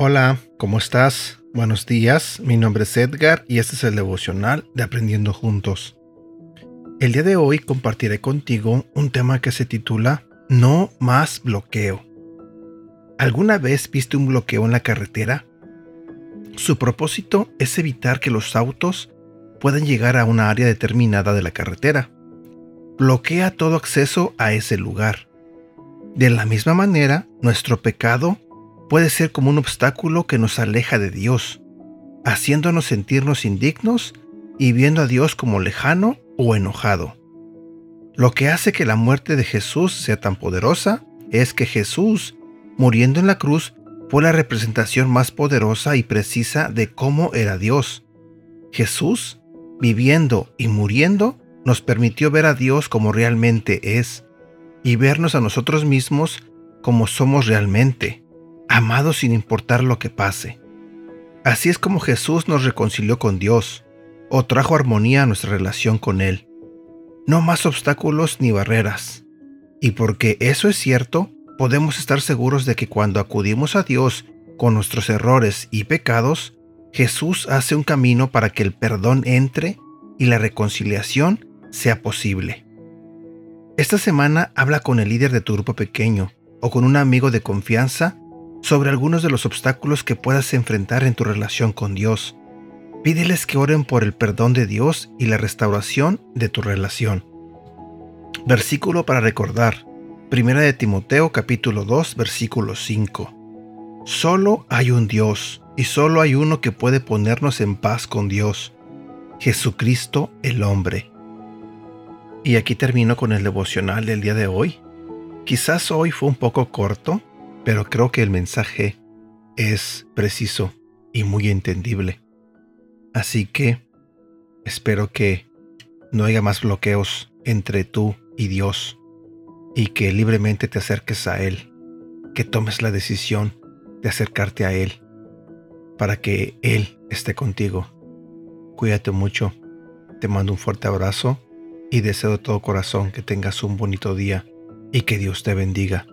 Hola, ¿cómo estás? Buenos días, mi nombre es Edgar y este es el devocional de Aprendiendo Juntos. El día de hoy compartiré contigo un tema que se titula No más bloqueo. ¿Alguna vez viste un bloqueo en la carretera? Su propósito es evitar que los autos puedan llegar a una área determinada de la carretera. Bloquea todo acceso a ese lugar. De la misma manera, nuestro pecado puede ser como un obstáculo que nos aleja de Dios, haciéndonos sentirnos indignos y viendo a Dios como lejano o enojado. Lo que hace que la muerte de Jesús sea tan poderosa es que Jesús, muriendo en la cruz, fue la representación más poderosa y precisa de cómo era Dios. Jesús, viviendo y muriendo, nos permitió ver a Dios como realmente es y vernos a nosotros mismos como somos realmente amado sin importar lo que pase. Así es como Jesús nos reconcilió con Dios, o trajo armonía a nuestra relación con Él. No más obstáculos ni barreras. Y porque eso es cierto, podemos estar seguros de que cuando acudimos a Dios con nuestros errores y pecados, Jesús hace un camino para que el perdón entre y la reconciliación sea posible. Esta semana habla con el líder de tu grupo pequeño o con un amigo de confianza sobre algunos de los obstáculos que puedas enfrentar en tu relación con Dios. Pídeles que oren por el perdón de Dios y la restauración de tu relación. Versículo para recordar. Primera de Timoteo capítulo 2 versículo 5. Solo hay un Dios y solo hay uno que puede ponernos en paz con Dios. Jesucristo el hombre. Y aquí termino con el devocional del día de hoy. Quizás hoy fue un poco corto, pero creo que el mensaje es preciso y muy entendible. Así que espero que no haya más bloqueos entre tú y Dios y que libremente te acerques a Él, que tomes la decisión de acercarte a Él para que Él esté contigo. Cuídate mucho, te mando un fuerte abrazo y deseo de todo corazón que tengas un bonito día y que Dios te bendiga.